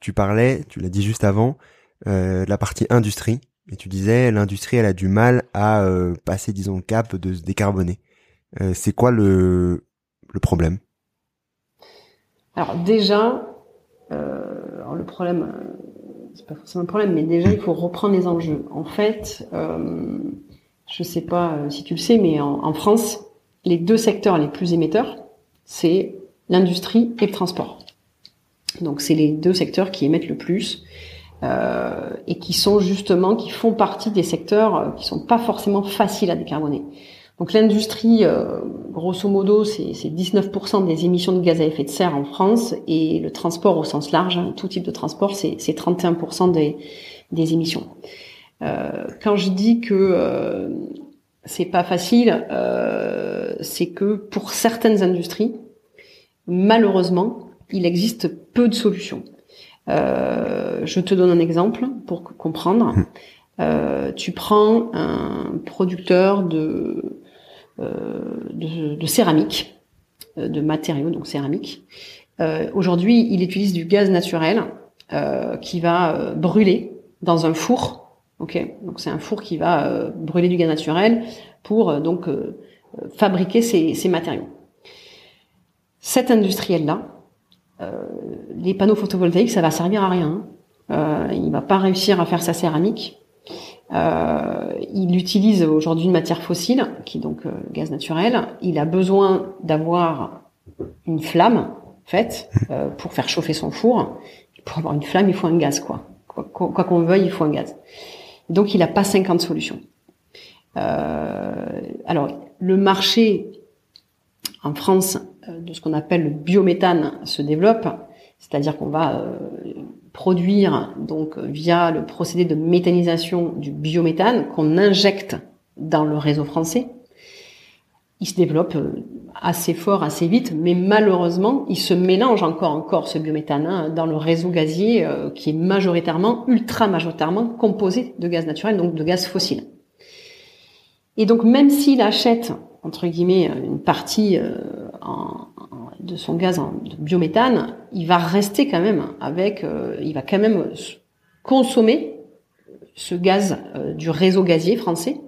Tu parlais, tu l'as dit juste avant, euh, de la partie industrie. Et tu disais, l'industrie, elle a du mal à euh, passer, disons, le cap de se décarboner. Euh, c'est quoi le, problème? Alors déjà, le problème, c'est pas forcément un problème, mais déjà il faut reprendre les enjeux. En fait, je sais pas si tu le sais, mais en France, les deux secteurs les plus émetteurs, c'est l'industrie et le transport. Donc c'est les deux secteurs qui émettent le plus euh, et qui sont justement, qui font partie des secteurs euh, qui sont pas forcément faciles à décarboner. Donc l'industrie, euh, grosso modo, c'est 19% des émissions de gaz à effet de serre en France et le transport au sens large, hein, tout type de transport, c'est 31% des, des émissions. Quand je dis que c'est pas facile, c'est que pour certaines industries, malheureusement, il existe peu de solutions. Euh, je te donne un exemple pour comprendre. Hum. Euh, tu prends un producteur de, euh, de, de, céramique, de matériaux, donc céramique. Euh, aujourd'hui, il utilise du gaz naturel euh, qui va brûler dans un four. Ok, donc c'est un four qui va brûler du gaz naturel pour donc fabriquer ces, ces matériaux. Cet industriel-là, euh, les panneaux photovoltaïques, ça va servir à rien. Euh, il va pas réussir à faire sa céramique. Euh, il utilise aujourd'hui une matière fossile, qui est donc le gaz naturel. Il a besoin d'avoir une flamme faite pour faire chauffer son four. Pour avoir une flamme, il faut un gaz, quoi. Quoi qu'on veuille, il faut un gaz. Donc, il n'a pas 50 solutions. alors, le marché en France euh, de ce qu'on appelle le biométhane se développe, c'est-à-dire qu'on va euh, produire donc via le procédé de méthanisation du biométhane qu'on injecte dans le réseau français. Il se développe euh, assez fort, assez vite, mais malheureusement, il se mélange encore encore ce biométhane hein, dans le réseau gazier qui est majoritairement, ultra majoritairement composé de gaz naturel, donc de gaz fossile. Et donc même s'il achète entre guillemets une partie de son gaz en biométhane, il va rester quand même avec, euh, il va quand même consommer ce gaz euh, du réseau gazier français,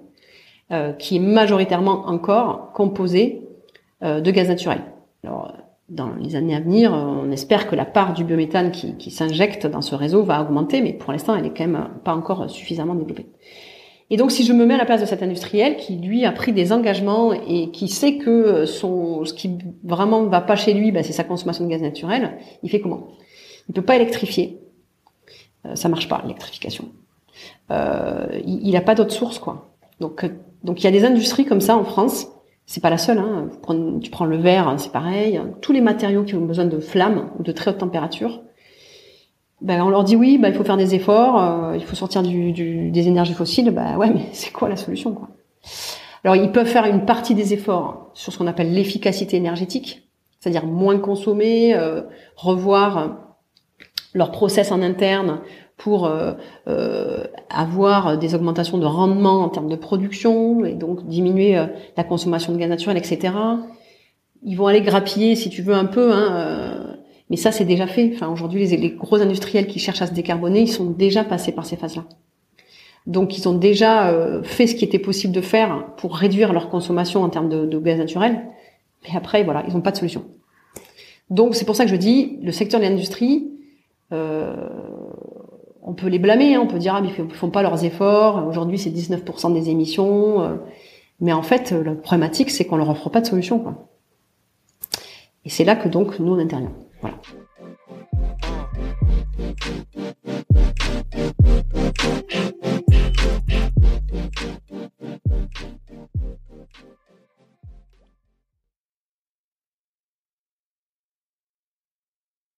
euh, qui est majoritairement encore composé de gaz naturel. Alors, dans les années à venir, on espère que la part du biométhane qui, qui s'injecte dans ce réseau va augmenter, mais pour l'instant, elle est quand même pas encore suffisamment développée. Et donc, si je me mets à la place de cet industriel qui, lui, a pris des engagements et qui sait que son, ce qui vraiment va pas chez lui, bah, c'est sa consommation de gaz naturel, il fait comment? Il peut pas électrifier. Euh, ça marche pas, l'électrification. Euh, il n'a pas d'autre source, quoi. Donc, euh, donc il y a des industries comme ça en France. C'est pas la seule. Hein. Tu prends le verre, hein, c'est pareil. Tous les matériaux qui ont besoin de flammes ou de très haute température, ben, on leur dit oui, ben, il faut faire des efforts, euh, il faut sortir du, du, des énergies fossiles. Ben ouais, mais c'est quoi la solution quoi? Alors ils peuvent faire une partie des efforts sur ce qu'on appelle l'efficacité énergétique, c'est-à-dire moins consommer, euh, revoir leur process en interne pour euh, euh, avoir des augmentations de rendement en termes de production et donc diminuer la consommation de gaz naturel, etc. Ils vont aller grappiller, si tu veux, un peu. Hein, mais ça, c'est déjà fait. Enfin, aujourd'hui, les, les, gros industriels qui cherchent à se décarboner, ils sont déjà passés par ces phases-là. Donc, ils ont déjà euh, fait ce qui était possible de faire pour réduire leur consommation en termes de, de gaz naturel. Mais après, voilà, ils n'ont pas de solution. Donc, c'est pour ça que je dis, le secteur de l'industrie, euh, on peut les blâmer, hein, on peut dire ah mais ils font pas leurs efforts. Aujourd'hui, c'est 19% des émissions. Euh, mais en fait, la problématique, c'est qu'on leur offre pas de solution. Quoi. Et c'est là que donc nous on intervient. Thank you.